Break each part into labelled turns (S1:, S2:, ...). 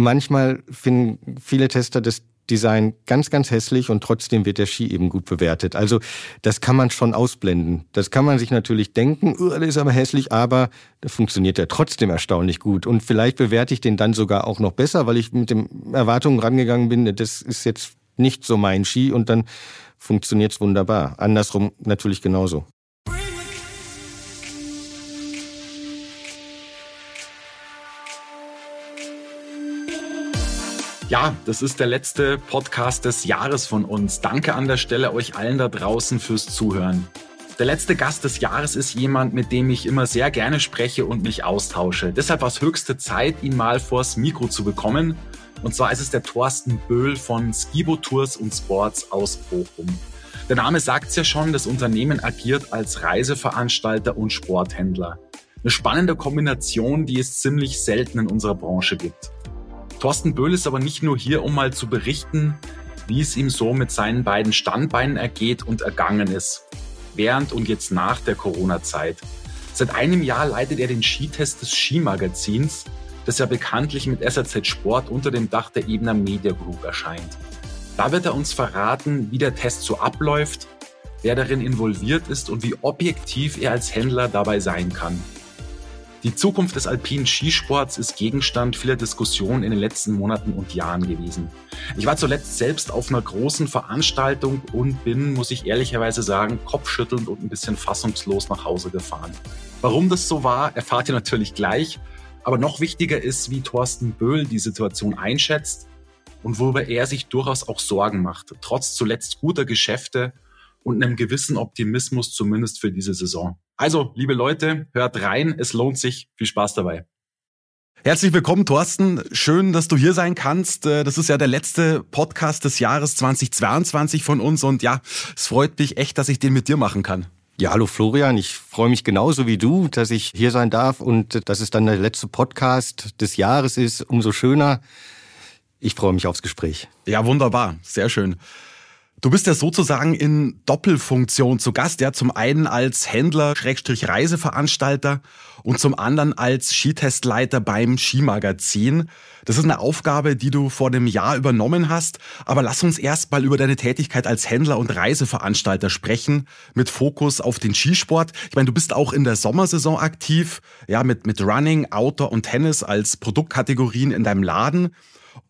S1: Manchmal finden viele Tester das Design ganz, ganz hässlich und trotzdem wird der Ski eben gut bewertet. Also das kann man schon ausblenden. Das kann man sich natürlich denken, oh, der ist aber hässlich, aber funktioniert ja trotzdem erstaunlich gut. Und vielleicht bewerte ich den dann sogar auch noch besser, weil ich mit den Erwartungen rangegangen bin, das ist jetzt nicht so mein Ski und dann funktioniert es wunderbar. Andersrum natürlich genauso.
S2: Ja, das ist der letzte Podcast des Jahres von uns. Danke an der Stelle euch allen da draußen fürs Zuhören. Der letzte Gast des Jahres ist jemand, mit dem ich immer sehr gerne spreche und mich austausche. Deshalb war es höchste Zeit, ihn mal vors Mikro zu bekommen. Und zwar ist es der Thorsten Böhl von Skibo Tours und Sports aus Bochum. Der Name sagt es ja schon, das Unternehmen agiert als Reiseveranstalter und Sporthändler. Eine spannende Kombination, die es ziemlich selten in unserer Branche gibt. Thorsten Böhl ist aber nicht nur hier, um mal zu berichten, wie es ihm so mit seinen beiden Standbeinen ergeht und ergangen ist, während und jetzt nach der Corona-Zeit. Seit einem Jahr leitet er den Skitest des Skimagazins, das ja bekanntlich mit SRZ Sport unter dem Dach der Ebner Media Group erscheint. Da wird er uns verraten, wie der Test so abläuft, wer darin involviert ist und wie objektiv er als Händler dabei sein kann. Die Zukunft des alpinen Skisports ist Gegenstand vieler Diskussionen in den letzten Monaten und Jahren gewesen. Ich war zuletzt selbst auf einer großen Veranstaltung und bin, muss ich ehrlicherweise sagen, kopfschüttelnd und ein bisschen fassungslos nach Hause gefahren. Warum das so war, erfahrt ihr natürlich gleich. Aber noch wichtiger ist, wie Thorsten Böhl die Situation einschätzt und worüber er sich durchaus auch Sorgen macht, trotz zuletzt guter Geschäfte und einem gewissen Optimismus zumindest für diese Saison. Also, liebe Leute, hört rein, es lohnt sich. Viel Spaß dabei.
S3: Herzlich willkommen, Thorsten. Schön, dass du hier sein kannst. Äh, das ist ja der letzte Podcast des Jahres 2022 von uns und ja, es freut mich echt, dass ich den mit dir machen kann.
S1: Ja, hallo Florian, ich freue mich genauso wie du, dass ich hier sein darf und dass es dann der letzte Podcast des Jahres ist. Umso schöner. Ich freue mich aufs Gespräch.
S3: Ja, wunderbar. Sehr schön. Du bist ja sozusagen in Doppelfunktion zu Gast, ja, zum einen als Händler, Schrägstrich Reiseveranstalter und zum anderen als Skitestleiter beim Skimagazin. Das ist eine Aufgabe, die du vor dem Jahr übernommen hast, aber lass uns erst mal über deine Tätigkeit als Händler und Reiseveranstalter sprechen, mit Fokus auf den Skisport. Ich meine, du bist auch in der Sommersaison aktiv, ja, mit, mit Running, Outdoor und Tennis als Produktkategorien in deinem Laden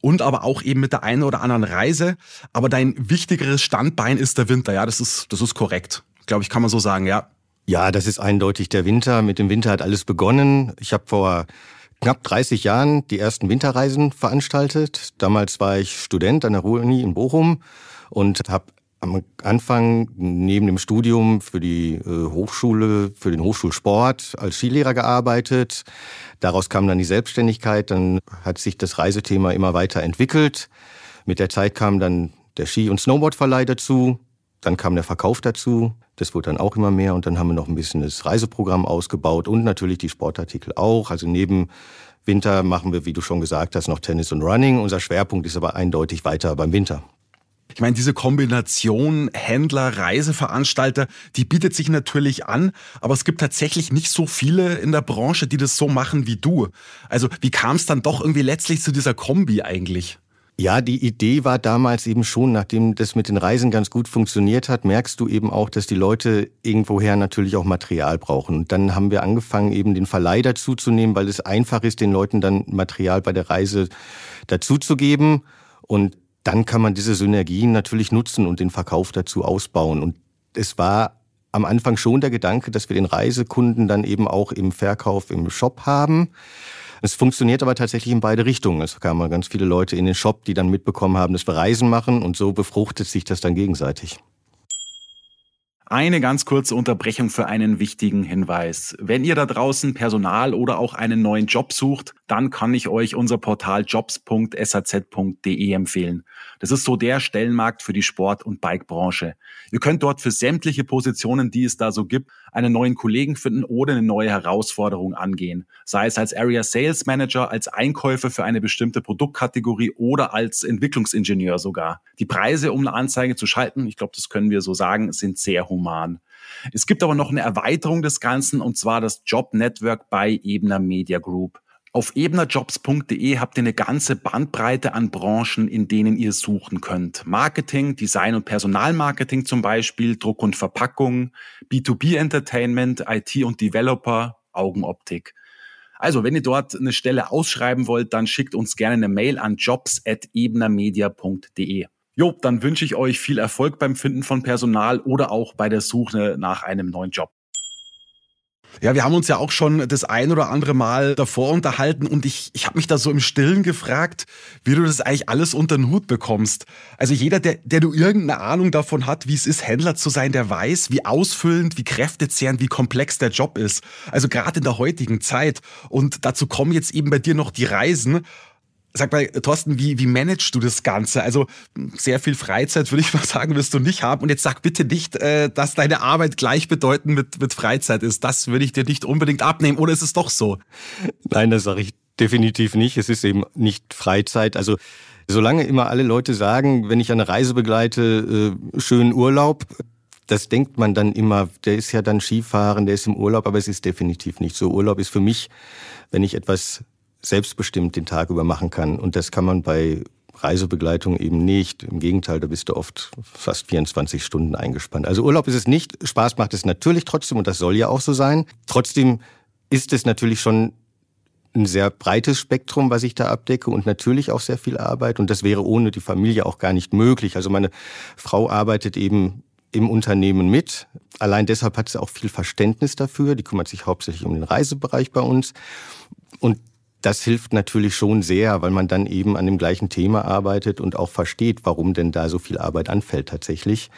S3: und aber auch eben mit der einen oder anderen Reise. Aber dein wichtigeres Standbein ist der Winter. Ja, das ist, das ist korrekt. Glaube ich, kann man so sagen, ja.
S1: Ja, das ist eindeutig der Winter. Mit dem Winter hat alles begonnen. Ich habe vor knapp 30 Jahren die ersten Winterreisen veranstaltet. Damals war ich Student an der Ruhr-Uni in Bochum und habe am Anfang neben dem Studium für die äh, Hochschule, für den Hochschulsport als Skilehrer gearbeitet. Daraus kam dann die Selbstständigkeit, dann hat sich das Reisethema immer weiter entwickelt. Mit der Zeit kam dann der Ski- und Snowboardverleih dazu, dann kam der Verkauf dazu, das wurde dann auch immer mehr und dann haben wir noch ein bisschen das Reiseprogramm ausgebaut und natürlich die Sportartikel auch. Also neben Winter machen wir, wie du schon gesagt hast, noch Tennis und Running. Unser Schwerpunkt ist aber eindeutig weiter beim Winter.
S3: Ich meine, diese Kombination Händler, Reiseveranstalter, die bietet sich natürlich an, aber es gibt tatsächlich nicht so viele in der Branche, die das so machen wie du. Also wie kam es dann doch irgendwie letztlich zu dieser Kombi eigentlich?
S1: Ja, die Idee war damals eben schon, nachdem das mit den Reisen ganz gut funktioniert hat, merkst du eben auch, dass die Leute irgendwoher natürlich auch Material brauchen. Und dann haben wir angefangen, eben den Verleih dazuzunehmen, weil es einfach ist, den Leuten dann Material bei der Reise dazuzugeben. Und dann kann man diese Synergien natürlich nutzen und den Verkauf dazu ausbauen. Und es war am Anfang schon der Gedanke, dass wir den Reisekunden dann eben auch im Verkauf im Shop haben. Es funktioniert aber tatsächlich in beide Richtungen. Es kamen ganz viele Leute in den Shop, die dann mitbekommen haben, dass wir Reisen machen und so befruchtet sich das dann gegenseitig.
S3: Eine ganz kurze Unterbrechung für einen wichtigen Hinweis. Wenn ihr da draußen Personal oder auch einen neuen Job sucht, dann kann ich euch unser Portal jobs.saz.de empfehlen. Das ist so der Stellenmarkt für die Sport- und Bikebranche. Ihr könnt dort für sämtliche Positionen, die es da so gibt, einen neuen Kollegen finden oder eine neue Herausforderung angehen. Sei es als Area Sales Manager, als Einkäufer für eine bestimmte Produktkategorie oder als Entwicklungsingenieur sogar. Die Preise, um eine Anzeige zu schalten, ich glaube, das können wir so sagen, sind sehr human. Es gibt aber noch eine Erweiterung des Ganzen und zwar das Job Network bei Ebner Media Group. Auf ebnerjobs.de habt ihr eine ganze Bandbreite an Branchen, in denen ihr suchen könnt. Marketing, Design und Personalmarketing zum Beispiel, Druck und Verpackung, B2B Entertainment, IT und Developer, Augenoptik. Also, wenn ihr dort eine Stelle ausschreiben wollt, dann schickt uns gerne eine Mail an jobs.ebnermedia.de. Jo, dann wünsche ich euch viel Erfolg beim Finden von Personal oder auch bei der Suche nach einem neuen Job. Ja, wir haben uns ja auch schon das ein oder andere Mal davor unterhalten und ich, ich habe mich da so im Stillen gefragt, wie du das eigentlich alles unter den Hut bekommst. Also jeder, der, der du irgendeine Ahnung davon hat, wie es ist, Händler zu sein, der weiß, wie ausfüllend, wie kräftezehrend, wie komplex der Job ist. Also gerade in der heutigen Zeit. Und dazu kommen jetzt eben bei dir noch die Reisen. Sag mal, Thorsten, wie, wie managst du das Ganze? Also sehr viel Freizeit, würde ich mal sagen, wirst du nicht haben. Und jetzt sag bitte nicht, äh, dass deine Arbeit gleichbedeutend mit, mit Freizeit ist. Das würde ich dir nicht unbedingt abnehmen. Oder ist es doch so?
S1: Nein, das sage ich definitiv nicht. Es ist eben nicht Freizeit. Also solange immer alle Leute sagen, wenn ich eine Reise begleite, äh, schönen Urlaub, das denkt man dann immer, der ist ja dann Skifahren, der ist im Urlaub, aber es ist definitiv nicht so. Urlaub ist für mich, wenn ich etwas selbstbestimmt den Tag über machen kann. Und das kann man bei Reisebegleitung eben nicht. Im Gegenteil, da bist du oft fast 24 Stunden eingespannt. Also Urlaub ist es nicht. Spaß macht es natürlich trotzdem und das soll ja auch so sein. Trotzdem ist es natürlich schon ein sehr breites Spektrum, was ich da abdecke und natürlich auch sehr viel Arbeit. Und das wäre ohne die Familie auch gar nicht möglich. Also meine Frau arbeitet eben im Unternehmen mit. Allein deshalb hat sie auch viel Verständnis dafür. Die kümmert sich hauptsächlich um den Reisebereich bei uns. Und das hilft natürlich schon sehr, weil man dann eben an dem gleichen Thema arbeitet und auch versteht, warum denn da so viel Arbeit anfällt tatsächlich.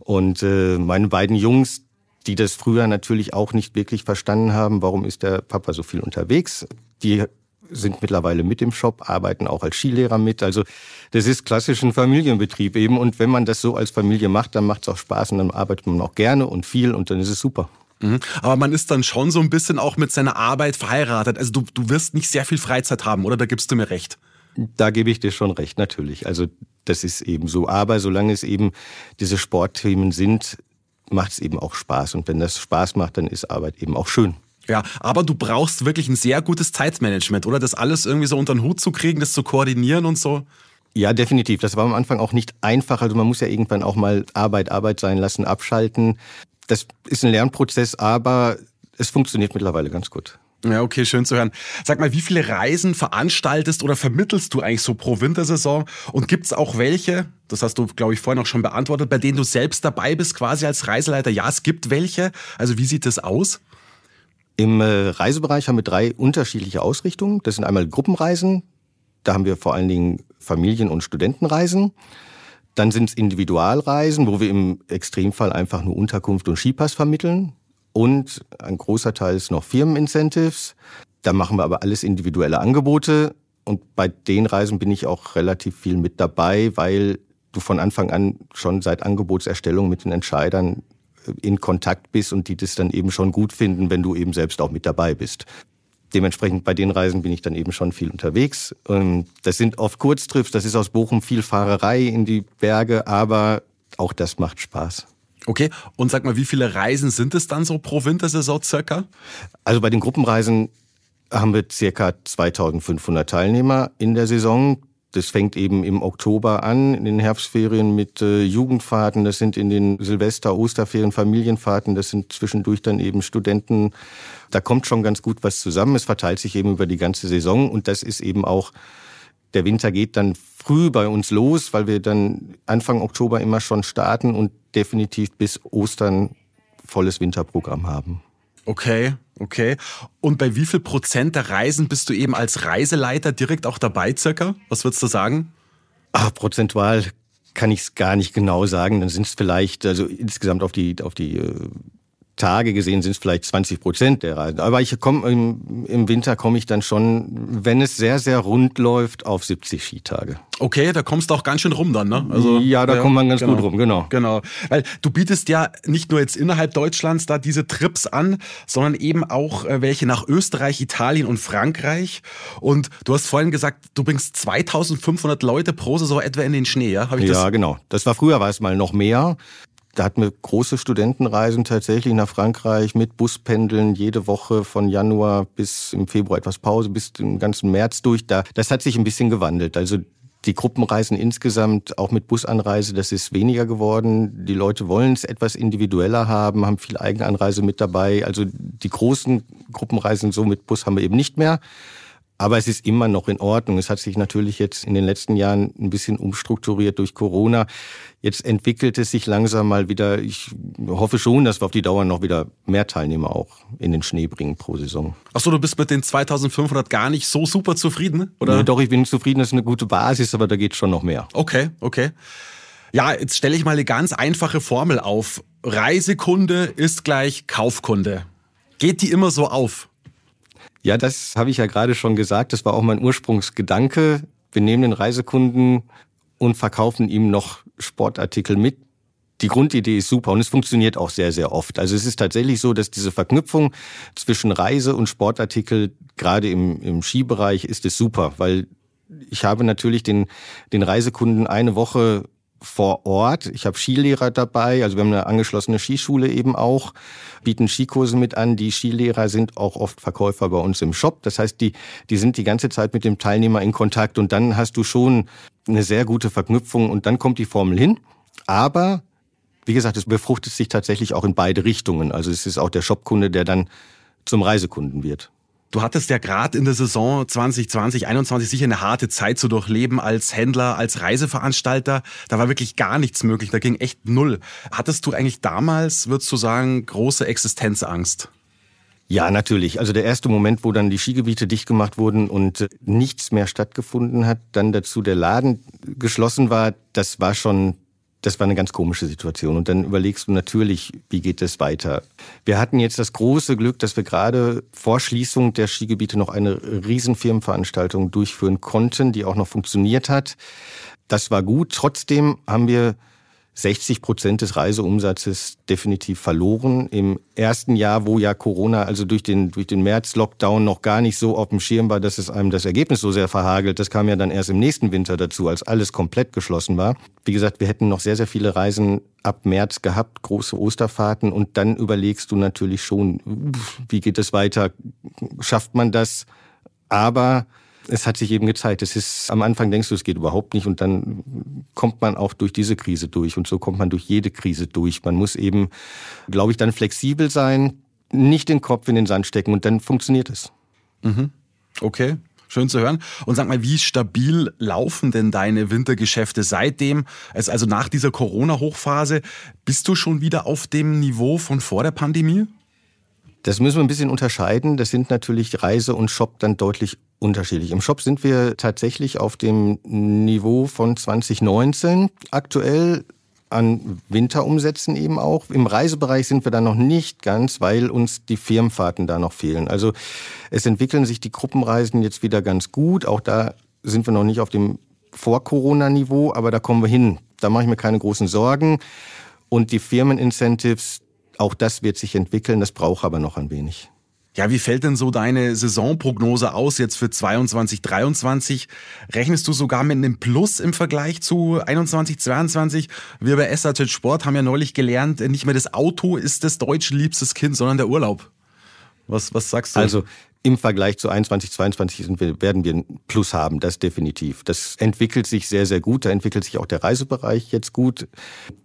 S1: Und äh, meine beiden Jungs, die das früher natürlich auch nicht wirklich verstanden haben, warum ist der Papa so viel unterwegs, die sind mittlerweile mit im Shop, arbeiten auch als Skilehrer mit. Also das ist klassisch ein Familienbetrieb eben. Und wenn man das so als Familie macht, dann macht es auch Spaß und dann arbeitet man auch gerne und viel und dann ist es super.
S3: Mhm. Aber man ist dann schon so ein bisschen auch mit seiner Arbeit verheiratet. Also du, du wirst nicht sehr viel Freizeit haben, oder? Da gibst du mir recht.
S1: Da gebe ich dir schon recht, natürlich. Also das ist eben so. Aber solange es eben diese Sportthemen sind, macht es eben auch Spaß. Und wenn das Spaß macht, dann ist Arbeit eben auch schön.
S3: Ja, aber du brauchst wirklich ein sehr gutes Zeitmanagement, oder? Das alles irgendwie so unter den Hut zu kriegen, das zu koordinieren und so.
S1: Ja, definitiv. Das war am Anfang auch nicht einfach. Also man muss ja irgendwann auch mal Arbeit Arbeit sein lassen, abschalten. Das ist ein Lernprozess, aber es funktioniert mittlerweile ganz gut.
S3: Ja, okay, schön zu hören. Sag mal, wie viele Reisen veranstaltest oder vermittelst du eigentlich so pro Wintersaison? Und gibt es auch welche, das hast du, glaube ich, vorhin auch schon beantwortet, bei denen du selbst dabei bist, quasi als Reiseleiter? Ja, es gibt welche. Also wie sieht das aus?
S1: Im äh, Reisebereich haben wir drei unterschiedliche Ausrichtungen. Das sind einmal Gruppenreisen, da haben wir vor allen Dingen Familien- und Studentenreisen. Dann sind es Individualreisen, wo wir im Extremfall einfach nur Unterkunft und Skipass vermitteln. Und ein großer Teil ist noch Firmenincentives. Da machen wir aber alles individuelle Angebote. Und bei den Reisen bin ich auch relativ viel mit dabei, weil du von Anfang an schon seit Angebotserstellung mit den Entscheidern in Kontakt bist und die das dann eben schon gut finden, wenn du eben selbst auch mit dabei bist dementsprechend bei den Reisen bin ich dann eben schon viel unterwegs. Ähm, das sind oft Kurztrips, das ist aus Bochum viel Fahrerei in die Berge, aber auch das macht Spaß.
S3: Okay, und sag mal, wie viele Reisen sind es dann so pro Wintersaison circa?
S1: Also bei den Gruppenreisen haben wir circa 2500 Teilnehmer in der Saison. Das fängt eben im Oktober an, in den Herbstferien mit äh, Jugendfahrten, das sind in den Silvester-, Osterferien Familienfahrten, das sind zwischendurch dann eben Studenten. Da kommt schon ganz gut was zusammen. Es verteilt sich eben über die ganze Saison und das ist eben auch, der Winter geht dann früh bei uns los, weil wir dann Anfang Oktober immer schon starten und definitiv bis Ostern volles Winterprogramm haben.
S3: Okay, okay. Und bei wie viel Prozent der Reisen bist du eben als Reiseleiter direkt auch dabei, circa? Was würdest du sagen?
S1: Ach, prozentual kann ich es gar nicht genau sagen. Dann sind es vielleicht, also insgesamt auf die, auf die äh, Tage gesehen sind es vielleicht 20 Prozent der Reisen. Aber ich komme im, im Winter komme ich dann schon, wenn es sehr, sehr rund läuft, auf 70 Skitage.
S3: Okay, da kommst du auch ganz schön rum dann, ne?
S1: Also, ja, da ja, kommt man ganz
S3: genau,
S1: gut rum, genau.
S3: Genau. Weil du bietest ja nicht nur jetzt innerhalb Deutschlands da diese Trips an, sondern eben auch äh, welche nach Österreich, Italien und Frankreich. Und du hast vorhin gesagt, du bringst 2500 Leute pro Saison etwa in den Schnee, ja?
S1: ja, genau. Das war früher, war es mal noch mehr. Da hatten wir große Studentenreisen tatsächlich nach Frankreich mit Buspendeln jede Woche von Januar bis im Februar etwas Pause, bis den ganzen März durch. Da, das hat sich ein bisschen gewandelt. Also die Gruppenreisen insgesamt, auch mit Busanreise, das ist weniger geworden. Die Leute wollen es etwas individueller haben, haben viel Eigenanreise mit dabei. Also die großen Gruppenreisen so mit Bus haben wir eben nicht mehr. Aber es ist immer noch in Ordnung. Es hat sich natürlich jetzt in den letzten Jahren ein bisschen umstrukturiert durch Corona. Jetzt entwickelt es sich langsam mal wieder. Ich hoffe schon, dass wir auf die Dauer noch wieder mehr Teilnehmer auch in den Schnee bringen pro Saison.
S3: Ach so, du bist mit den 2500 gar nicht so super zufrieden, oder?
S1: Nee, doch, ich bin zufrieden. Das ist eine gute Basis, aber da geht schon noch mehr.
S3: Okay, okay. Ja, jetzt stelle ich mal eine ganz einfache Formel auf. Reisekunde ist gleich Kaufkunde. Geht die immer so auf?
S1: Ja, das habe ich ja gerade schon gesagt. Das war auch mein Ursprungsgedanke. Wir nehmen den Reisekunden und verkaufen ihm noch Sportartikel mit. Die Grundidee ist super und es funktioniert auch sehr, sehr oft. Also es ist tatsächlich so, dass diese Verknüpfung zwischen Reise und Sportartikel, gerade im, im Skibereich, ist es super, weil ich habe natürlich den, den Reisekunden eine Woche vor Ort. Ich habe Skilehrer dabei, also wir haben eine angeschlossene Skischule eben auch, bieten Skikurse mit an. Die Skilehrer sind auch oft Verkäufer bei uns im Shop. Das heißt, die, die sind die ganze Zeit mit dem Teilnehmer in Kontakt und dann hast du schon eine sehr gute Verknüpfung und dann kommt die Formel hin. Aber wie gesagt, es befruchtet sich tatsächlich auch in beide Richtungen. Also es ist auch der Shopkunde, der dann zum Reisekunden wird.
S3: Du hattest ja gerade in der Saison 2020, 2021 sicher eine harte Zeit zu durchleben als Händler, als Reiseveranstalter. Da war wirklich gar nichts möglich, da ging echt null. Hattest du eigentlich damals, würdest du sagen, große Existenzangst?
S1: Ja, natürlich. Also der erste Moment, wo dann die Skigebiete dicht gemacht wurden und nichts mehr stattgefunden hat, dann dazu der Laden geschlossen war, das war schon das war eine ganz komische Situation. Und dann überlegst du natürlich, wie geht es weiter. Wir hatten jetzt das große Glück, dass wir gerade vor Schließung der Skigebiete noch eine Riesenfirmenveranstaltung durchführen konnten, die auch noch funktioniert hat. Das war gut. Trotzdem haben wir 60 Prozent des Reiseumsatzes definitiv verloren. Im ersten Jahr, wo ja Corona also durch den, durch den März-Lockdown noch gar nicht so auf dem Schirm war, dass es einem das Ergebnis so sehr verhagelt, das kam ja dann erst im nächsten Winter dazu, als alles komplett geschlossen war. Wie gesagt, wir hätten noch sehr, sehr viele Reisen ab März gehabt, große Osterfahrten und dann überlegst du natürlich schon, wie geht es weiter? Schafft man das? Aber es hat sich eben gezeigt, es ist, am Anfang denkst du, es geht überhaupt nicht und dann kommt man auch durch diese Krise durch und so kommt man durch jede Krise durch. Man muss eben, glaube ich, dann flexibel sein, nicht den Kopf in den Sand stecken und dann funktioniert es.
S3: Mhm. Okay. Schön zu hören. Und sag mal, wie stabil laufen denn deine Wintergeschäfte seitdem? Also nach dieser Corona-Hochphase, bist du schon wieder auf dem Niveau von vor der Pandemie?
S1: Das müssen wir ein bisschen unterscheiden. Das sind natürlich Reise und Shop dann deutlich unterschiedlich. Im Shop sind wir tatsächlich auf dem Niveau von 2019 aktuell an Winterumsätzen eben auch. Im Reisebereich sind wir da noch nicht ganz, weil uns die Firmenfahrten da noch fehlen. Also es entwickeln sich die Gruppenreisen jetzt wieder ganz gut. Auch da sind wir noch nicht auf dem Vor-Corona-Niveau, aber da kommen wir hin. Da mache ich mir keine großen Sorgen. Und die Firmenincentives, auch das wird sich entwickeln. Das braucht aber noch ein wenig.
S3: Ja, wie fällt denn so deine Saisonprognose aus jetzt für 22, 23? Rechnest du sogar mit einem Plus im Vergleich zu 21, 22? Wir bei SAZ Sport haben ja neulich gelernt, nicht mehr das Auto ist das deutsche liebstes Kind, sondern der Urlaub. Was, was sagst du?
S1: Also im Vergleich zu 21, 22 sind wir, werden wir ein Plus haben, das definitiv. Das entwickelt sich sehr, sehr gut. Da entwickelt sich auch der Reisebereich jetzt gut.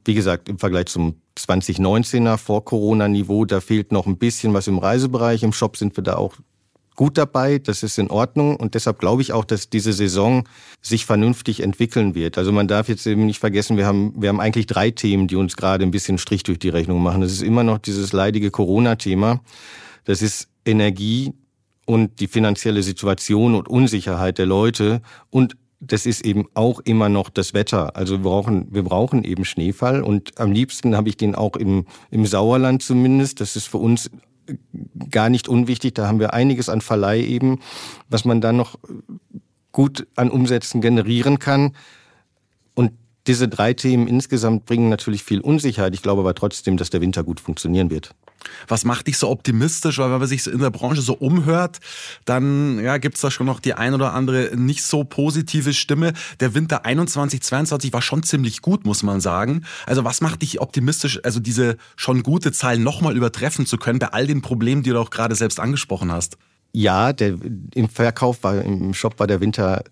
S1: Wie gesagt, im Vergleich zum 2019er Vor-Corona-Niveau, da fehlt noch ein bisschen was im Reisebereich. Im Shop sind wir da auch gut dabei, das ist in Ordnung und deshalb glaube ich auch, dass diese Saison sich vernünftig entwickeln wird. Also man darf jetzt eben nicht vergessen, wir haben, wir haben eigentlich drei Themen, die uns gerade ein bisschen Strich durch die Rechnung machen. Das ist immer noch dieses leidige Corona-Thema. Das ist Energie, und die finanzielle Situation und Unsicherheit der Leute und das ist eben auch immer noch das Wetter. Also wir brauchen, wir brauchen eben Schneefall und am liebsten habe ich den auch im, im Sauerland zumindest. Das ist für uns gar nicht unwichtig. Da haben wir einiges an Verleih eben, was man dann noch gut an Umsätzen generieren kann. Und diese drei Themen insgesamt bringen natürlich viel Unsicherheit. Ich glaube aber trotzdem, dass der Winter gut funktionieren wird.
S3: Was macht dich so optimistisch? Weil wenn man sich in der Branche so umhört, dann ja, gibt es da schon noch die ein oder andere nicht so positive Stimme. Der Winter 21, 22 war schon ziemlich gut, muss man sagen. Also was macht dich optimistisch, also diese schon gute Zahl nochmal übertreffen zu können bei all den Problemen, die du auch gerade selbst angesprochen hast?
S1: Ja, der, im Verkauf war, im Shop war der Winter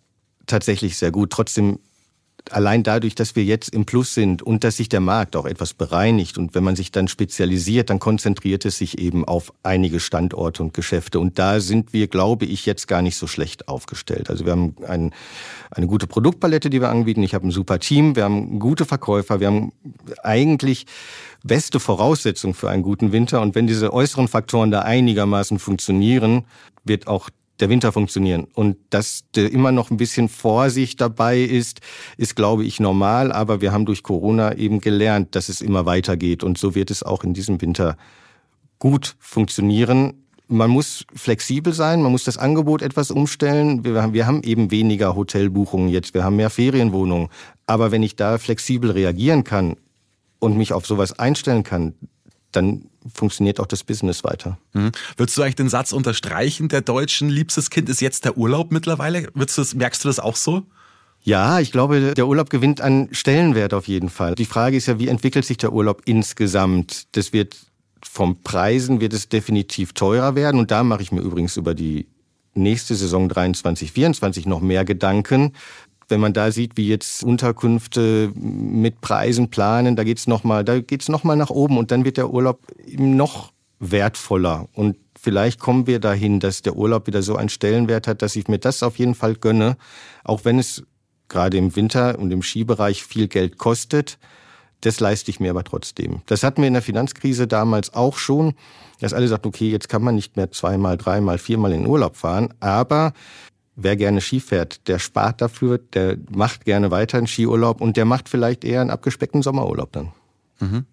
S1: tatsächlich sehr gut. Trotzdem allein dadurch, dass wir jetzt im Plus sind und dass sich der Markt auch etwas bereinigt und wenn man sich dann spezialisiert, dann konzentriert es sich eben auf einige Standorte und Geschäfte. Und da sind wir, glaube ich, jetzt gar nicht so schlecht aufgestellt. Also wir haben ein, eine gute Produktpalette, die wir anbieten. Ich habe ein super Team, wir haben gute Verkäufer, wir haben eigentlich beste Voraussetzungen für einen guten Winter. Und wenn diese äußeren Faktoren da einigermaßen funktionieren, wird auch der Winter funktionieren. Und dass immer noch ein bisschen Vorsicht dabei ist, ist, glaube ich, normal. Aber wir haben durch Corona eben gelernt, dass es immer weitergeht. Und so wird es auch in diesem Winter gut funktionieren. Man muss flexibel sein, man muss das Angebot etwas umstellen. Wir haben, wir haben eben weniger Hotelbuchungen jetzt, wir haben mehr Ferienwohnungen. Aber wenn ich da flexibel reagieren kann und mich auf sowas einstellen kann, dann funktioniert auch das Business weiter.
S3: Mhm. Würdest du eigentlich den Satz unterstreichen, der Deutschen liebstes Kind ist jetzt der Urlaub mittlerweile? Würdest du das, merkst du das auch so?
S1: Ja, ich glaube, der Urlaub gewinnt an Stellenwert auf jeden Fall. Die Frage ist ja, wie entwickelt sich der Urlaub insgesamt? Das wird vom Preisen wird es definitiv teurer werden und da mache ich mir übrigens über die nächste Saison 23, 24 noch mehr Gedanken wenn man da sieht, wie jetzt Unterkünfte mit Preisen planen, da geht's noch mal, da geht's noch mal nach oben und dann wird der Urlaub eben noch wertvoller und vielleicht kommen wir dahin, dass der Urlaub wieder so einen Stellenwert hat, dass ich mir das auf jeden Fall gönne, auch wenn es gerade im Winter und im Skibereich viel Geld kostet. Das leiste ich mir aber trotzdem. Das hatten wir in der Finanzkrise damals auch schon, dass alle sagten, okay, jetzt kann man nicht mehr zweimal, dreimal, viermal in den Urlaub fahren, aber wer gerne Ski fährt, der spart dafür, der macht gerne weiter einen Skiurlaub und der macht vielleicht eher einen abgespeckten Sommerurlaub dann.
S3: Mhm.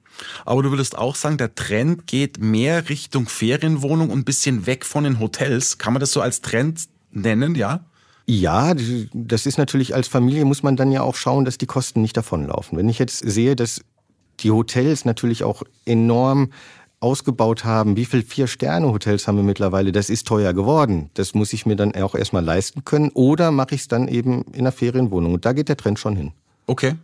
S3: Aber du würdest auch sagen, der Trend geht mehr Richtung Ferienwohnung und ein bisschen weg von den Hotels. Kann man das so als Trend nennen, ja?
S1: Ja, das ist natürlich als Familie muss man dann ja auch schauen, dass die Kosten nicht davonlaufen. Wenn ich jetzt sehe, dass die Hotels natürlich auch enorm ausgebaut haben, wie viel Vier-Sterne-Hotels haben wir mittlerweile, das ist teuer geworden. Das muss ich mir dann auch erstmal leisten können. Oder mache ich es dann eben in einer Ferienwohnung. Und da geht der Trend schon hin.
S3: Okay.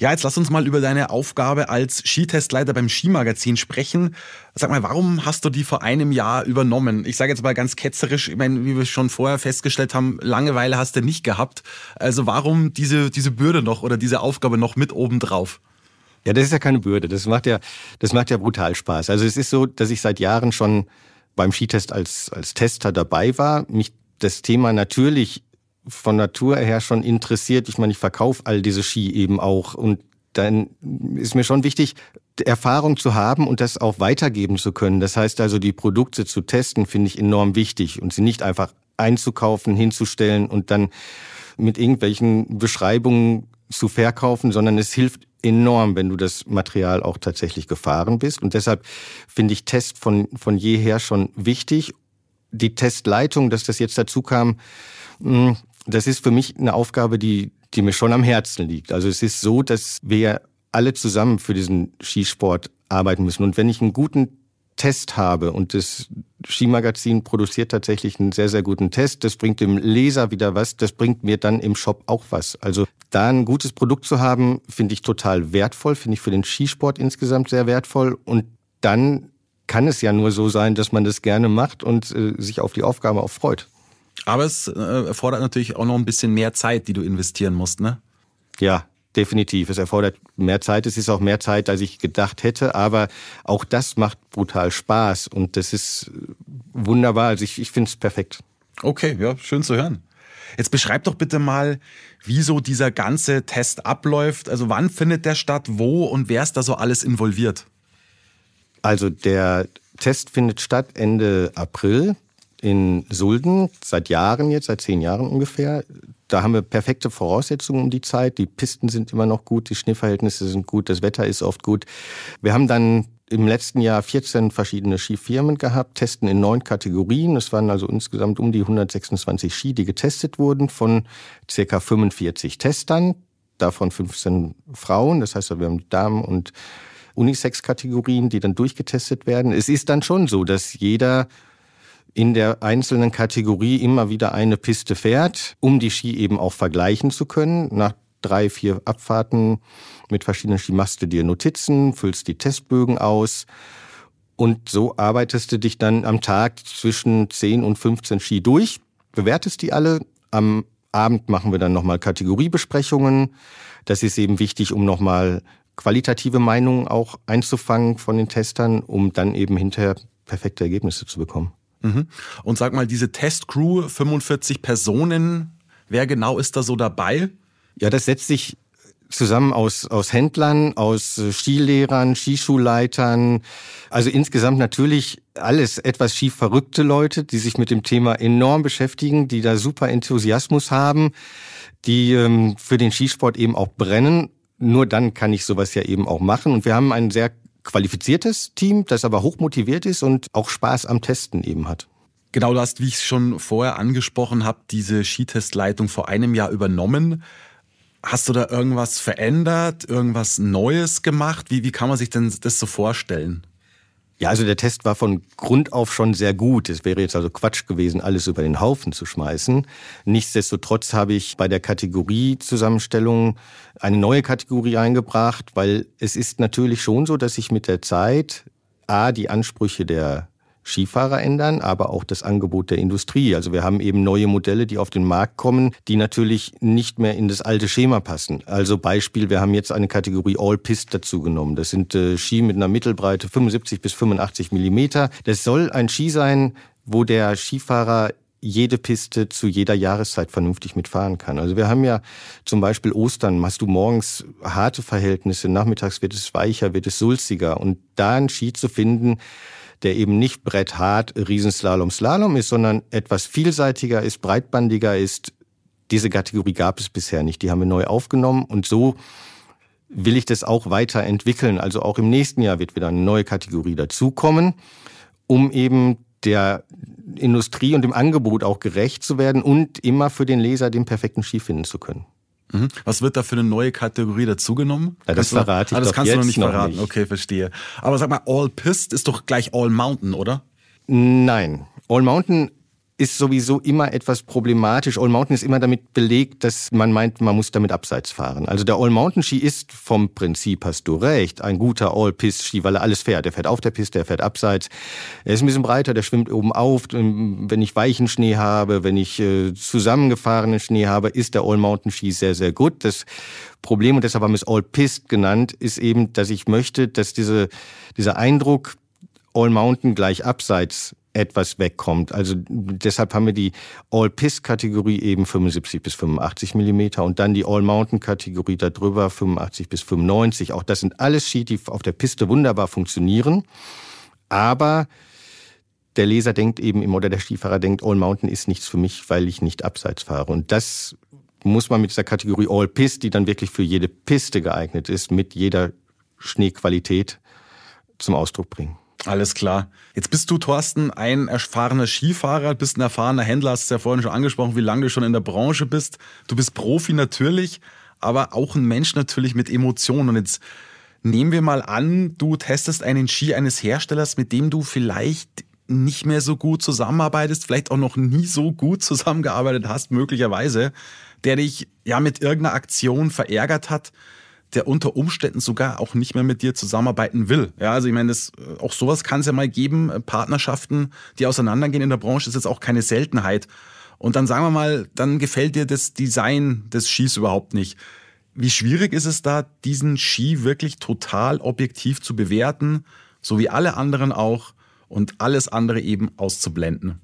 S3: Ja, jetzt lass uns mal über deine Aufgabe als Skitestleiter beim Skimagazin sprechen. Sag mal, warum hast du die vor einem Jahr übernommen? Ich sage jetzt mal ganz ketzerisch, ich meine, wie wir schon vorher festgestellt haben, Langeweile hast du nicht gehabt. Also warum diese, diese Bürde noch oder diese Aufgabe noch mit oben drauf?
S1: Ja, das ist ja keine Bürde. Das macht ja, das macht ja brutal Spaß. Also es ist so, dass ich seit Jahren schon beim Skitest als, als Tester dabei war. Mich das Thema natürlich von Natur her schon interessiert. Ich meine, ich verkaufe all diese Ski eben auch. Und dann ist mir schon wichtig, Erfahrung zu haben und das auch weitergeben zu können. Das heißt also, die Produkte zu testen, finde ich enorm wichtig und sie nicht einfach einzukaufen, hinzustellen und dann mit irgendwelchen Beschreibungen zu verkaufen, sondern es hilft enorm, wenn du das Material auch tatsächlich gefahren bist. Und deshalb finde ich Test von, von jeher schon wichtig. Die Testleitung, dass das jetzt dazu kam, hm, das ist für mich eine Aufgabe, die, die mir schon am Herzen liegt. Also es ist so, dass wir alle zusammen für diesen Skisport arbeiten müssen. Und wenn ich einen guten Test habe und das Skimagazin produziert tatsächlich einen sehr, sehr guten Test. Das bringt dem Leser wieder was, das bringt mir dann im Shop auch was. Also da ein gutes Produkt zu haben, finde ich total wertvoll, finde ich für den Skisport insgesamt sehr wertvoll. Und dann kann es ja nur so sein, dass man das gerne macht und äh, sich auf die Aufgabe auch freut.
S3: Aber es äh, erfordert natürlich auch noch ein bisschen mehr Zeit, die du investieren musst, ne?
S1: Ja, definitiv. Es erfordert mehr Zeit. Es ist auch mehr Zeit, als ich gedacht hätte. Aber auch das macht brutal Spaß und das ist wunderbar. Also ich, ich finde es perfekt.
S3: Okay, ja, schön zu hören. Jetzt beschreib doch bitte mal, wie so dieser ganze Test abläuft. Also wann findet der statt, wo und wer ist da so alles involviert?
S1: Also der Test findet statt Ende April. in Sulden, seit Jahren jetzt, seit zehn Jahren ungefähr. Da haben wir perfekte Voraussetzungen um die Zeit. Die Pisten sind immer noch gut, die Schneeverhältnisse sind gut, das Wetter ist oft gut. Wir haben dann im letzten Jahr 14 verschiedene Skifirmen gehabt, testen in neun Kategorien. Es waren also insgesamt um die 126 Ski, die getestet wurden von circa 45 Testern, davon 15 Frauen. Das heißt, wir haben Damen und Unisex-Kategorien, die dann durchgetestet werden. Es ist dann schon so, dass jeder in der einzelnen Kategorie immer wieder eine Piste fährt, um die Ski eben auch vergleichen zu können. Nach drei, vier Abfahrten mit verschiedenen Ski machst du dir Notizen, füllst die Testbögen aus und so arbeitest du dich dann am Tag zwischen 10 und 15 Ski durch, bewertest die alle. Am Abend machen wir dann nochmal Kategoriebesprechungen. Das ist eben wichtig, um nochmal qualitative Meinungen auch einzufangen von den Testern, um dann eben hinterher perfekte Ergebnisse zu bekommen.
S3: Mhm. Und sag mal, diese Testcrew, 45 Personen, wer genau ist da so dabei?
S1: Ja, das setzt sich zusammen aus, aus Händlern, aus Skilehrern, Skischulleitern. Also insgesamt natürlich alles etwas schief verrückte Leute, die sich mit dem Thema enorm beschäftigen, die da super Enthusiasmus haben, die ähm, für den Skisport eben auch brennen. Nur dann kann ich sowas ja eben auch machen. Und wir haben ein sehr qualifiziertes Team, das aber hochmotiviert ist und auch Spaß am Testen eben hat.
S3: Genau, du hast, wie ich es schon vorher angesprochen habe, diese Skitestleitung vor einem Jahr übernommen. Hast du da irgendwas verändert, irgendwas Neues gemacht? Wie, wie kann man sich denn das so vorstellen?
S1: Ja, also der Test war von Grund auf schon sehr gut. Es wäre jetzt also Quatsch gewesen, alles über den Haufen zu schmeißen. Nichtsdestotrotz habe ich bei der Kategoriezusammenstellung eine neue Kategorie eingebracht, weil es ist natürlich schon so, dass sich mit der Zeit A, die Ansprüche der Skifahrer ändern, aber auch das Angebot der Industrie. Also wir haben eben neue Modelle, die auf den Markt kommen, die natürlich nicht mehr in das alte Schema passen. Also Beispiel, wir haben jetzt eine Kategorie All-Pist dazu genommen. Das sind äh, Ski mit einer Mittelbreite 75 bis 85 Millimeter. Das soll ein Ski sein, wo der Skifahrer jede Piste zu jeder Jahreszeit vernünftig mitfahren kann. Also wir haben ja zum Beispiel Ostern, hast du morgens harte Verhältnisse, nachmittags wird es weicher, wird es sulziger. Und da einen Ski zu finden, der eben nicht bretthart Riesenslalom Slalom ist, sondern etwas vielseitiger ist, breitbandiger ist. Diese Kategorie gab es bisher nicht. Die haben wir neu aufgenommen und so will ich das auch weiterentwickeln. Also auch im nächsten Jahr wird wieder eine neue Kategorie dazukommen, um eben der Industrie und dem Angebot auch gerecht zu werden und immer für den Leser den perfekten Ski finden zu können.
S3: Mhm. Was wird da für eine neue Kategorie dazugenommen?
S1: Ja, das verrate ich
S3: ah, das
S1: doch
S3: kannst
S1: jetzt
S3: du noch nicht
S1: noch
S3: verraten.
S1: nicht.
S3: Okay, verstehe. Aber sag mal, All Pist ist doch gleich All Mountain, oder?
S1: Nein. All Mountain ist sowieso immer etwas problematisch. All Mountain ist immer damit belegt, dass man meint, man muss damit abseits fahren. Also der All Mountain Ski ist vom Prinzip, hast du recht, ein guter All Pist Ski, weil er alles fährt. Er fährt auf der Piste, er fährt abseits. Er ist ein bisschen breiter, der schwimmt oben auf. Wenn ich weichen Schnee habe, wenn ich äh, zusammengefahrenen Schnee habe, ist der All Mountain Ski sehr, sehr gut. Das Problem, und deshalb haben wir es All Pist genannt, ist eben, dass ich möchte, dass diese, dieser Eindruck, All Mountain gleich abseits etwas wegkommt. Also deshalb haben wir die All-Pist-Kategorie eben 75 bis 85 Millimeter und dann die All-Mountain-Kategorie darüber 85 bis 95. Auch das sind alles Ski, die auf der Piste wunderbar funktionieren. Aber der Leser denkt eben immer, oder der Skifahrer denkt, All Mountain ist nichts für mich, weil ich nicht abseits fahre. Und das muss man mit dieser Kategorie All Pist, die dann wirklich für jede Piste geeignet ist, mit jeder Schneequalität zum Ausdruck bringen.
S3: Alles klar. Jetzt bist du, Thorsten, ein erfahrener Skifahrer, bist ein erfahrener Händler, hast es ja vorhin schon angesprochen, wie lange du schon in der Branche bist. Du bist Profi natürlich, aber auch ein Mensch natürlich mit Emotionen. Und jetzt nehmen wir mal an, du testest einen Ski eines Herstellers, mit dem du vielleicht nicht mehr so gut zusammenarbeitest, vielleicht auch noch nie so gut zusammengearbeitet hast, möglicherweise, der dich ja mit irgendeiner Aktion verärgert hat der unter Umständen sogar auch nicht mehr mit dir zusammenarbeiten will. Ja, also ich meine, das, äh, auch sowas kann es ja mal geben, äh, Partnerschaften, die auseinandergehen in der Branche, ist jetzt auch keine Seltenheit. Und dann sagen wir mal, dann gefällt dir das Design des Skis überhaupt nicht. Wie schwierig ist es da, diesen Ski wirklich total objektiv zu bewerten, so wie alle anderen auch, und alles andere eben auszublenden?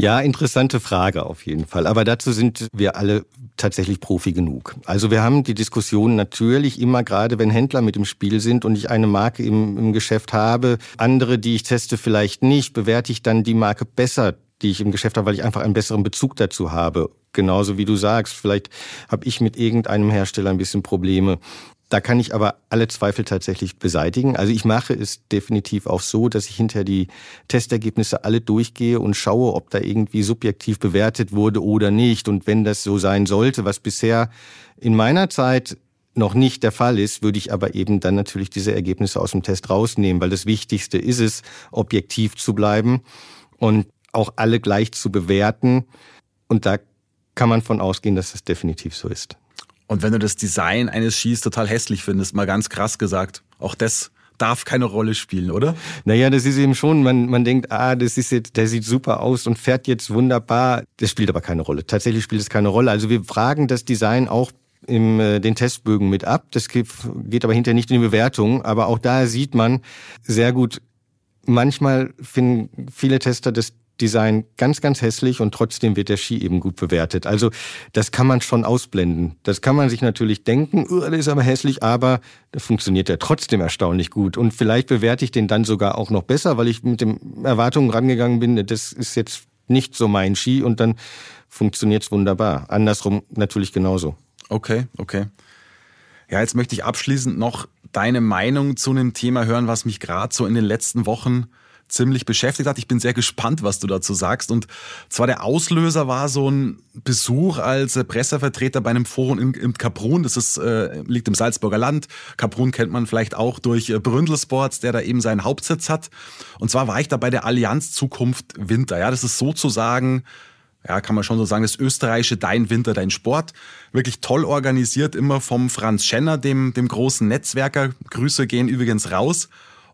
S1: Ja, interessante Frage auf jeden Fall. Aber dazu sind wir alle tatsächlich Profi genug. Also wir haben die Diskussion natürlich immer gerade, wenn Händler mit im Spiel sind und ich eine Marke im, im Geschäft habe, andere, die ich teste, vielleicht nicht, bewerte ich dann die Marke besser, die ich im Geschäft habe, weil ich einfach einen besseren Bezug dazu habe. Genauso wie du sagst, vielleicht habe ich mit irgendeinem Hersteller ein bisschen Probleme. Da kann ich aber alle Zweifel tatsächlich beseitigen. Also ich mache es definitiv auch so, dass ich hinter die Testergebnisse alle durchgehe und schaue, ob da irgendwie subjektiv bewertet wurde oder nicht. Und wenn das so sein sollte, was bisher in meiner Zeit noch nicht der Fall ist, würde ich aber eben dann natürlich diese Ergebnisse aus dem Test rausnehmen, weil das Wichtigste ist es, objektiv zu bleiben und auch alle gleich zu bewerten. Und da kann man von ausgehen, dass das definitiv so ist.
S3: Und wenn du das Design eines Skis total hässlich findest, mal ganz krass gesagt, auch das darf keine Rolle spielen, oder?
S1: Naja, das ist eben schon, man, man denkt, ah, das ist jetzt, der sieht super aus und fährt jetzt wunderbar. Das spielt aber keine Rolle. Tatsächlich spielt es keine Rolle. Also wir fragen das Design auch im äh, den Testbögen mit ab. Das geht, geht aber hinterher nicht in die Bewertung. Aber auch da sieht man sehr gut, manchmal finden viele Tester das Design ganz, ganz hässlich und trotzdem wird der Ski eben gut bewertet. Also das kann man schon ausblenden. Das kann man sich natürlich denken, oh, der ist aber hässlich, aber funktioniert ja trotzdem erstaunlich gut. Und vielleicht bewerte ich den dann sogar auch noch besser, weil ich mit den Erwartungen rangegangen bin, das ist jetzt nicht so mein Ski und dann funktioniert es wunderbar. Andersrum natürlich genauso.
S3: Okay, okay. Ja, jetzt möchte ich abschließend noch deine Meinung zu einem Thema hören, was mich gerade so in den letzten Wochen ziemlich beschäftigt hat. Ich bin sehr gespannt, was du dazu sagst. Und zwar der Auslöser war so ein Besuch als Pressevertreter bei einem Forum in, in Kaprun. Das ist, äh, liegt im Salzburger Land. Kaprun kennt man vielleicht auch durch äh, Bründel Sports, der da eben seinen Hauptsitz hat. Und zwar war ich da bei der Allianz Zukunft Winter. Ja, das ist sozusagen ja, kann man schon so sagen, das österreichische Dein Winter, Dein Sport. Wirklich toll organisiert, immer vom Franz Schenner, dem, dem großen Netzwerker. Grüße gehen übrigens raus.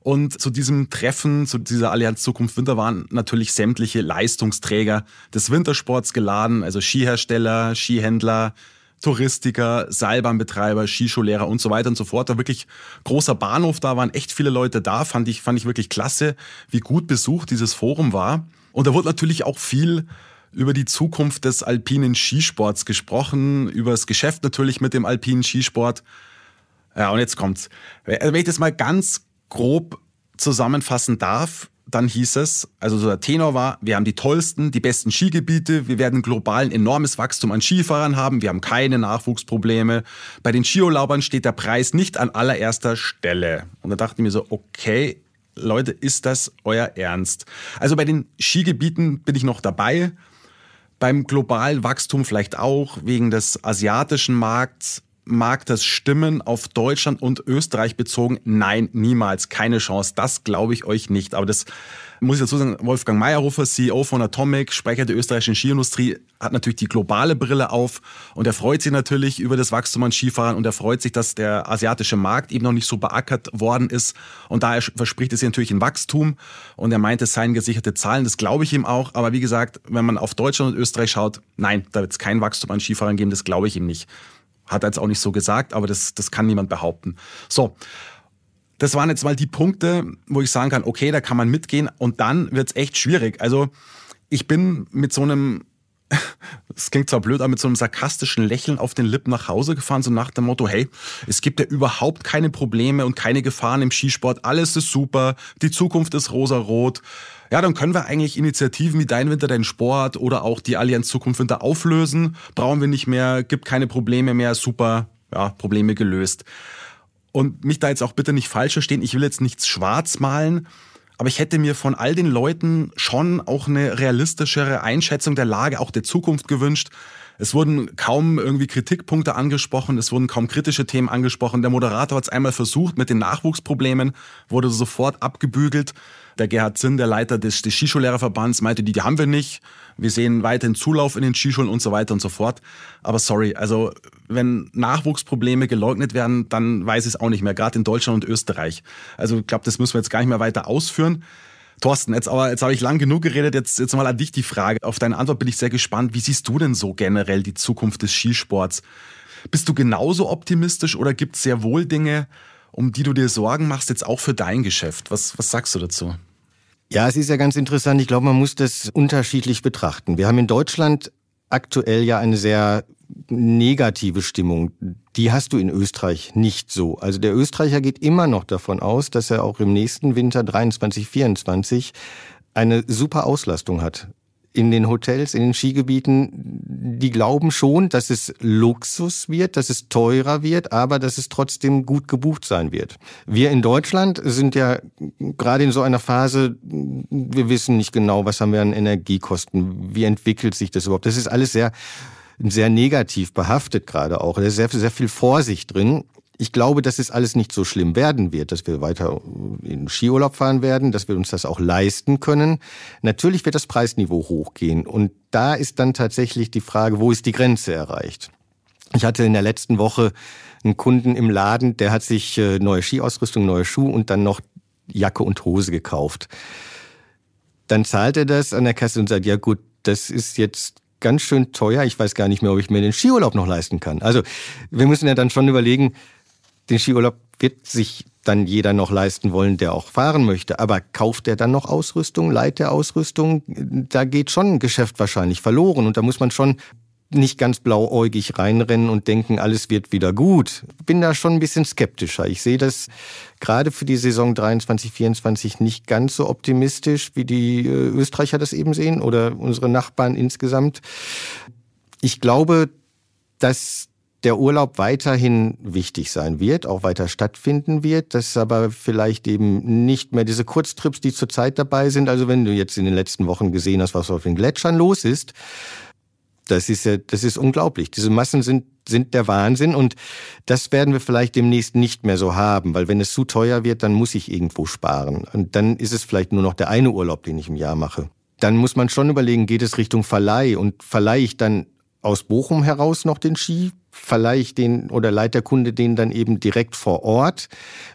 S3: Und zu diesem Treffen, zu dieser Allianz Zukunft Winter waren natürlich sämtliche Leistungsträger des Wintersports geladen, also Skihersteller, Skihändler, Touristiker, Seilbahnbetreiber, Skischullehrer und so weiter und so fort. Da wirklich großer Bahnhof, da waren echt viele Leute da, fand ich, fand ich wirklich klasse, wie gut besucht dieses Forum war. Und da wurde natürlich auch viel über die Zukunft des alpinen Skisports gesprochen, über das Geschäft natürlich mit dem alpinen Skisport. Ja, und jetzt kommt's. Wenn ich das mal ganz grob zusammenfassen darf, dann hieß es, also so der Tenor war, wir haben die tollsten, die besten Skigebiete, wir werden global ein enormes Wachstum an Skifahrern haben, wir haben keine Nachwuchsprobleme. Bei den Skiurlaubern steht der Preis nicht an allererster Stelle. Und da dachte ich mir so, okay, Leute, ist das euer Ernst? Also bei den Skigebieten bin ich noch dabei. Beim globalen Wachstum vielleicht auch, wegen des asiatischen Markts mag das stimmen auf Deutschland und Österreich bezogen? Nein, niemals, keine Chance. Das glaube ich euch nicht. Aber das muss ich dazu sagen, Wolfgang Meyerhofer, CEO von Atomic, Sprecher der österreichischen Skiindustrie, hat natürlich die globale Brille auf und er freut sich natürlich über das Wachstum an Skifahrern und er freut sich, dass der asiatische Markt eben noch nicht so beackert worden ist und daher verspricht es natürlich ein Wachstum und er meint, es seien gesicherte Zahlen, das glaube ich ihm auch, aber wie gesagt, wenn man auf Deutschland und Österreich schaut, nein, da wird es kein Wachstum an Skifahrern geben, das glaube ich ihm nicht. Hat er jetzt auch nicht so gesagt, aber das, das kann niemand behaupten. So. Das waren jetzt mal die Punkte, wo ich sagen kann, okay, da kann man mitgehen und dann wird's echt schwierig. Also ich bin mit so einem, es klingt zwar blöd, aber mit so einem sarkastischen Lächeln auf den Lippen nach Hause gefahren, so nach dem Motto, hey, es gibt ja überhaupt keine Probleme und keine Gefahren im Skisport, alles ist super, die Zukunft ist rosarot. Ja, dann können wir eigentlich Initiativen wie Dein Winter, Dein Sport oder auch die Allianz Zukunft Winter auflösen. Brauchen wir nicht mehr, gibt keine Probleme mehr, super, ja, Probleme gelöst. Und mich da jetzt auch bitte nicht falsch verstehen, ich will jetzt nichts schwarz malen, aber ich hätte mir von all den Leuten schon auch eine realistischere Einschätzung der Lage, auch der Zukunft gewünscht. Es wurden kaum irgendwie Kritikpunkte angesprochen, es wurden kaum kritische Themen angesprochen. Der Moderator hat es einmal versucht mit den Nachwuchsproblemen, wurde sofort abgebügelt. Der Gerhard Zinn, der Leiter des, des Skischullehrerverbands, meinte, die, die haben wir nicht. Wir sehen weiterhin Zulauf in den Skischulen und so weiter und so fort. Aber sorry, also wenn Nachwuchsprobleme geleugnet werden, dann weiß ich es auch nicht mehr, gerade in Deutschland und Österreich. Also ich glaube, das müssen wir jetzt gar nicht mehr weiter ausführen. Thorsten, jetzt aber jetzt habe ich lang genug geredet, jetzt, jetzt mal an dich die Frage. Auf deine Antwort bin ich sehr gespannt. Wie siehst du denn so generell die Zukunft des Skisports? Bist du genauso optimistisch oder gibt es sehr wohl Dinge, um die du dir Sorgen machst, jetzt auch für dein Geschäft? Was, was sagst du dazu?
S1: Ja, es ist ja ganz interessant. Ich glaube, man muss das unterschiedlich betrachten. Wir haben in Deutschland aktuell ja eine sehr negative Stimmung. Die hast du in Österreich nicht so. Also der Österreicher geht immer noch davon aus, dass er auch im nächsten Winter 23, 24 eine super Auslastung hat in den Hotels, in den Skigebieten, die glauben schon, dass es Luxus wird, dass es teurer wird, aber dass es trotzdem gut gebucht sein wird. Wir in Deutschland sind ja gerade in so einer Phase, wir wissen nicht genau, was haben wir an Energiekosten, wie entwickelt sich das überhaupt. Das ist alles sehr sehr negativ behaftet gerade auch. Da ist sehr, sehr viel Vorsicht drin ich glaube, dass es alles nicht so schlimm werden wird, dass wir weiter in Skiurlaub fahren werden, dass wir uns das auch leisten können. Natürlich wird das Preisniveau hochgehen und da ist dann tatsächlich die Frage, wo ist die Grenze erreicht? Ich hatte in der letzten Woche einen Kunden im Laden, der hat sich äh, neue Skiausrüstung, neue Schuhe und dann noch Jacke und Hose gekauft. Dann zahlt er das an der Kasse und sagt, ja gut, das ist jetzt ganz schön teuer. Ich weiß gar nicht mehr, ob ich mir den Skiurlaub noch leisten kann. Also wir müssen ja dann schon überlegen, den Skiurlaub wird sich dann jeder noch leisten wollen, der auch fahren möchte. Aber kauft er dann noch Ausrüstung, leiht er Ausrüstung? Da geht schon ein Geschäft wahrscheinlich verloren. Und da muss man schon nicht ganz blauäugig reinrennen und denken, alles wird wieder gut. Bin da schon ein bisschen skeptischer. Ich sehe das gerade für die Saison 23, 24 nicht ganz so optimistisch, wie die äh, Österreicher das eben sehen oder unsere Nachbarn insgesamt. Ich glaube, dass der Urlaub weiterhin wichtig sein wird, auch weiter stattfinden wird, dass aber vielleicht eben nicht mehr diese Kurztrips, die zurzeit dabei sind. Also wenn du jetzt in den letzten Wochen gesehen hast, was auf den Gletschern los ist, das ist ja, das ist unglaublich. Diese Massen sind, sind der Wahnsinn und das werden wir vielleicht demnächst nicht mehr so haben, weil wenn es zu teuer wird, dann muss ich irgendwo sparen. Und dann ist es vielleicht nur noch der eine Urlaub, den ich im Jahr mache. Dann muss man schon überlegen, geht es Richtung Verleih und verleihe ich dann aus Bochum heraus noch den Ski? Verleihe ich den oder leiht der Kunde den dann eben direkt vor Ort?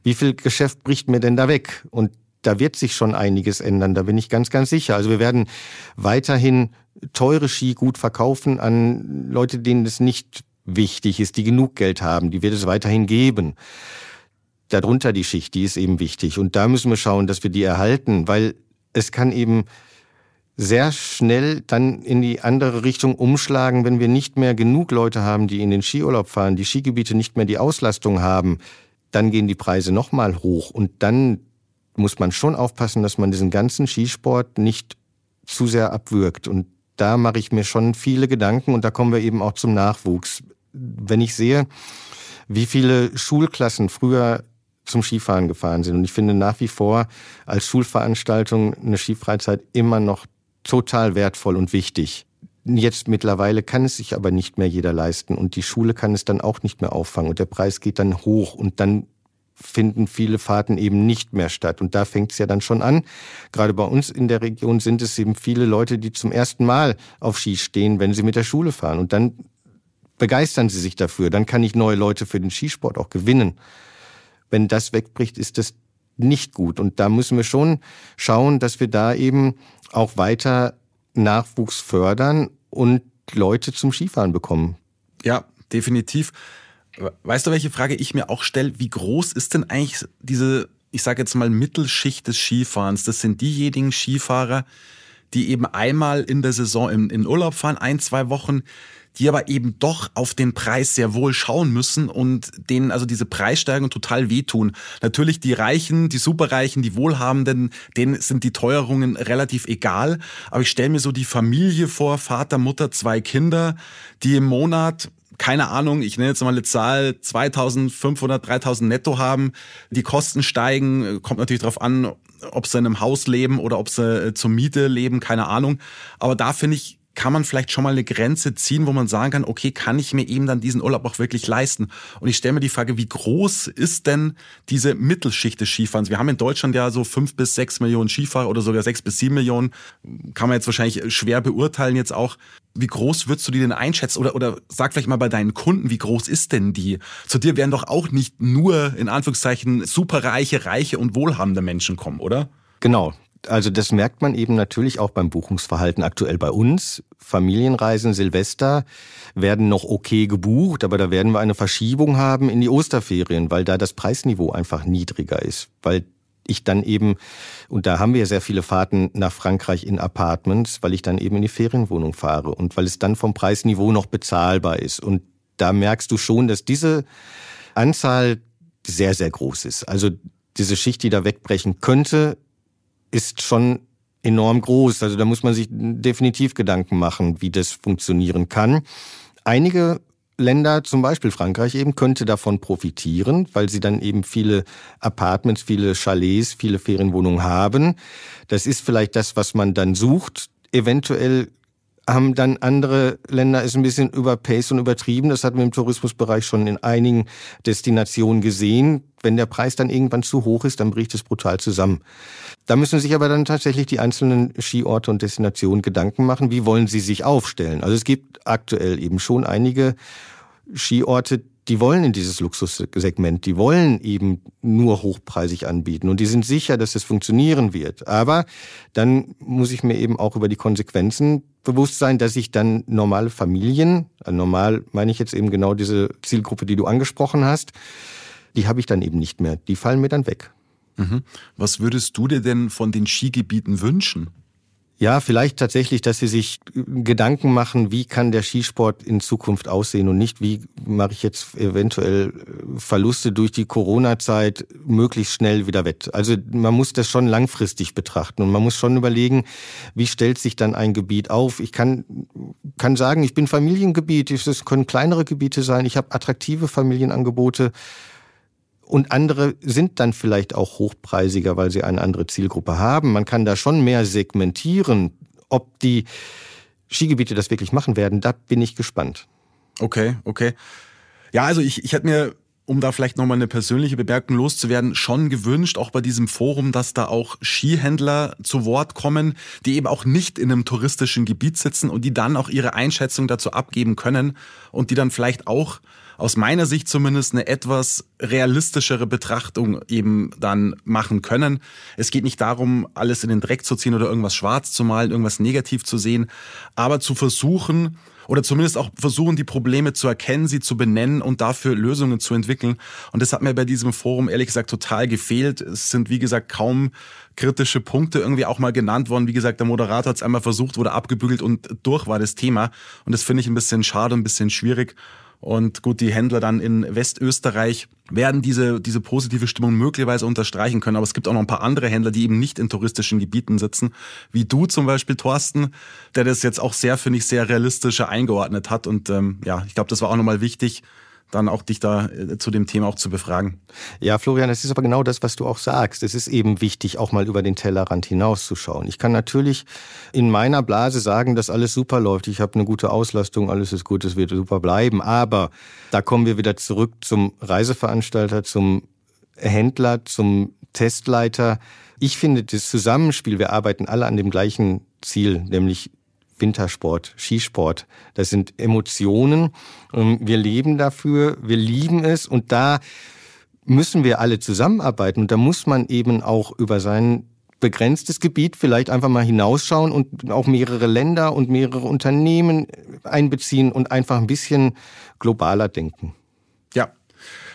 S1: Wie viel Geschäft bricht mir denn da weg? Und da wird sich schon einiges ändern, da bin ich ganz, ganz sicher. Also wir werden weiterhin teure Ski gut verkaufen an Leute, denen es nicht wichtig ist, die genug Geld haben. Die wird es weiterhin geben. Darunter die Schicht, die ist eben wichtig. Und da müssen wir schauen, dass wir die erhalten, weil es kann eben sehr schnell dann in die andere Richtung umschlagen, wenn wir nicht mehr genug Leute haben, die in den Skiurlaub fahren, die Skigebiete nicht mehr die Auslastung haben, dann gehen die Preise nochmal hoch. Und dann muss man schon aufpassen, dass man diesen ganzen Skisport nicht zu sehr abwürgt. Und da mache ich mir schon viele Gedanken und da kommen wir eben auch zum Nachwuchs. Wenn ich sehe, wie viele Schulklassen früher zum Skifahren gefahren sind. Und ich finde nach wie vor als Schulveranstaltung eine Skifreizeit immer noch total wertvoll und wichtig. Jetzt mittlerweile kann es sich aber nicht mehr jeder leisten und die Schule kann es dann auch nicht mehr auffangen und der Preis geht dann hoch und dann finden viele Fahrten eben nicht mehr statt. Und da fängt es ja dann schon an. Gerade bei uns in der Region sind es eben viele Leute, die zum ersten Mal auf Ski stehen, wenn sie mit der Schule fahren. Und dann begeistern sie sich dafür. Dann kann ich neue Leute für den Skisport auch gewinnen. Wenn das wegbricht, ist das nicht gut. Und da müssen wir schon schauen, dass wir da eben auch weiter Nachwuchs fördern und Leute zum Skifahren bekommen.
S3: Ja, definitiv. Weißt du, welche Frage ich mir auch stelle? Wie groß ist denn eigentlich diese, ich sage jetzt mal, Mittelschicht des Skifahrens? Das sind diejenigen Skifahrer, die eben einmal in der Saison in, in Urlaub fahren, ein, zwei Wochen, die aber eben doch auf den Preis sehr wohl schauen müssen und denen also diese Preissteigerungen total wehtun. Natürlich die Reichen, die Superreichen, die Wohlhabenden, denen sind die Teuerungen relativ egal. Aber ich stelle mir so die Familie vor, Vater, Mutter, zwei Kinder, die im Monat keine Ahnung, ich nenne jetzt mal eine Zahl, 2500, 3000 netto haben. Die Kosten steigen, kommt natürlich darauf an, ob sie in einem Haus leben oder ob sie äh, zur Miete leben, keine Ahnung. Aber da finde ich, kann man vielleicht schon mal eine Grenze ziehen, wo man sagen kann, okay, kann ich mir eben dann diesen Urlaub auch wirklich leisten? Und ich stelle mir die Frage, wie groß ist denn diese Mittelschicht des Skifahrens? Wir haben in Deutschland ja so fünf bis sechs Millionen Skifahrer oder sogar sechs bis sieben Millionen. Kann man jetzt wahrscheinlich schwer beurteilen jetzt auch. Wie groß würdest du die denn einschätzen? Oder, oder sag vielleicht mal bei deinen Kunden, wie groß ist denn die? Zu dir werden doch auch nicht nur, in Anführungszeichen, superreiche, reiche und wohlhabende Menschen kommen, oder?
S1: Genau, also das merkt man eben natürlich auch beim Buchungsverhalten aktuell bei uns. Familienreisen Silvester werden noch okay gebucht, aber da werden wir eine Verschiebung haben in die Osterferien, weil da das Preisniveau einfach niedriger ist, weil ich dann eben, und da haben wir sehr viele Fahrten nach Frankreich in Apartments, weil ich dann eben in die Ferienwohnung fahre und weil es dann vom Preisniveau noch bezahlbar ist. Und da merkst du schon, dass diese Anzahl sehr, sehr groß ist. Also diese Schicht, die da wegbrechen könnte, ist schon enorm groß. Also da muss man sich definitiv Gedanken machen, wie das funktionieren kann. Einige Länder, zum Beispiel Frankreich eben, könnte davon profitieren, weil sie dann eben viele Apartments, viele Chalets, viele Ferienwohnungen haben. Das ist vielleicht das, was man dann sucht. Eventuell haben dann andere Länder es ein bisschen überpaced und übertrieben. Das hatten wir im Tourismusbereich schon in einigen Destinationen gesehen. Wenn der Preis dann irgendwann zu hoch ist, dann bricht es brutal zusammen. Da müssen sich aber dann tatsächlich die einzelnen Skiorte und Destinationen Gedanken machen, wie wollen sie sich aufstellen. Also es gibt aktuell eben schon einige Skiorte, die wollen in dieses Luxussegment, die wollen eben nur hochpreisig anbieten und die sind sicher, dass es funktionieren wird. Aber dann muss ich mir eben auch über die Konsequenzen bewusst sein, dass ich dann normale Familien, also normal meine ich jetzt eben genau diese Zielgruppe, die du angesprochen hast, die habe ich dann eben nicht mehr. Die fallen mir dann weg.
S3: Mhm. Was würdest du dir denn von den Skigebieten wünschen?
S1: Ja, vielleicht tatsächlich, dass sie sich Gedanken machen, wie kann der Skisport in Zukunft aussehen und nicht, wie mache ich jetzt eventuell Verluste durch die Corona-Zeit möglichst schnell wieder wett. Also man muss das schon langfristig betrachten und man muss schon überlegen, wie stellt sich dann ein Gebiet auf. Ich kann, kann sagen, ich bin Familiengebiet, es können kleinere Gebiete sein, ich habe attraktive Familienangebote. Und andere sind dann vielleicht auch hochpreisiger, weil sie eine andere Zielgruppe haben. Man kann da schon mehr segmentieren. Ob die Skigebiete das wirklich machen werden, da bin ich gespannt.
S3: Okay, okay. Ja, also ich, ich hätte mir, um da vielleicht nochmal eine persönliche Bemerkung loszuwerden, schon gewünscht, auch bei diesem Forum, dass da auch Skihändler zu Wort kommen, die eben auch nicht in einem touristischen Gebiet sitzen und die dann auch ihre Einschätzung dazu abgeben können und die dann vielleicht auch aus meiner Sicht zumindest eine etwas realistischere Betrachtung eben dann machen können. Es geht nicht darum, alles in den Dreck zu ziehen oder irgendwas schwarz zu malen, irgendwas negativ zu sehen, aber zu versuchen, oder zumindest auch versuchen, die Probleme zu erkennen, sie zu benennen und dafür Lösungen zu entwickeln. Und das hat mir bei diesem Forum ehrlich gesagt total gefehlt. Es sind, wie gesagt, kaum kritische Punkte irgendwie auch mal genannt worden. Wie gesagt, der Moderator hat es einmal versucht, wurde abgebügelt und durch war das Thema. Und das finde ich ein bisschen schade, ein bisschen schwierig. Und gut, die Händler dann in Westösterreich werden diese, diese positive Stimmung möglicherweise unterstreichen können. Aber es gibt auch noch ein paar andere Händler, die eben nicht in touristischen Gebieten sitzen, wie du zum Beispiel, Thorsten, der das jetzt auch sehr, finde ich, sehr realistischer eingeordnet hat. Und ähm, ja, ich glaube, das war auch nochmal wichtig, dann auch dich da äh, zu dem Thema auch zu befragen.
S1: Ja, Florian, es ist aber genau das, was du auch sagst. Es ist eben wichtig, auch mal über den Tellerrand hinauszuschauen. Ich kann natürlich in meiner Blase sagen, dass alles super läuft. Ich habe eine gute Auslastung, alles ist gut, es wird super bleiben. Aber da kommen wir wieder zurück zum Reiseveranstalter, zum Händler, zum Testleiter. Ich finde das Zusammenspiel, wir arbeiten alle an dem gleichen Ziel, nämlich Wintersport, Skisport. Das sind Emotionen. Ähm, wir leben dafür, wir lieben es und da müssen wir alle zusammenarbeiten und da muss man eben auch über sein begrenztes Gebiet vielleicht einfach mal hinausschauen und auch mehrere Länder und mehrere Unternehmen einbeziehen und einfach ein bisschen globaler denken.
S3: Ja,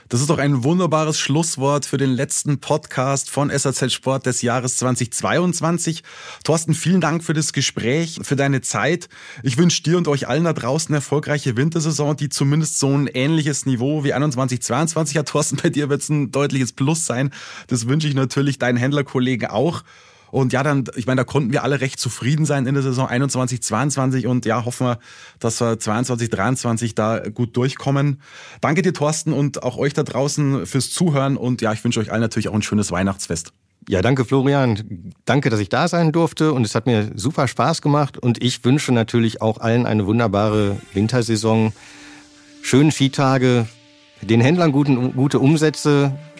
S3: das ist doch ein wunderbares Schlusswort für den letzten Podcast von SAZ Sport des Jahres 2022. Thorsten, vielen Dank für das Gespräch, für deine Zeit. Ich wünsche dir und euch allen da draußen eine erfolgreiche Wintersaison, die zumindest so ein ähnliches Niveau wie 21, 22 hat. Thorsten, bei dir wird es ein deutliches Plus sein. Das wünsche ich natürlich deinen Händlerkollegen auch. Und ja, dann, ich meine, da konnten wir alle recht zufrieden sein in der Saison 21, 22 und ja, hoffen wir, dass wir 22, 23 da gut durchkommen. Danke dir, Thorsten, und auch euch da draußen fürs Zuhören und ja, ich wünsche euch allen natürlich auch ein schönes Weihnachtsfest.
S1: Ja, danke Florian. Danke, dass ich da sein durfte und es hat mir super Spaß gemacht und ich wünsche natürlich auch allen eine wunderbare Wintersaison, schöne Skitage, den Händlern guten, gute Umsätze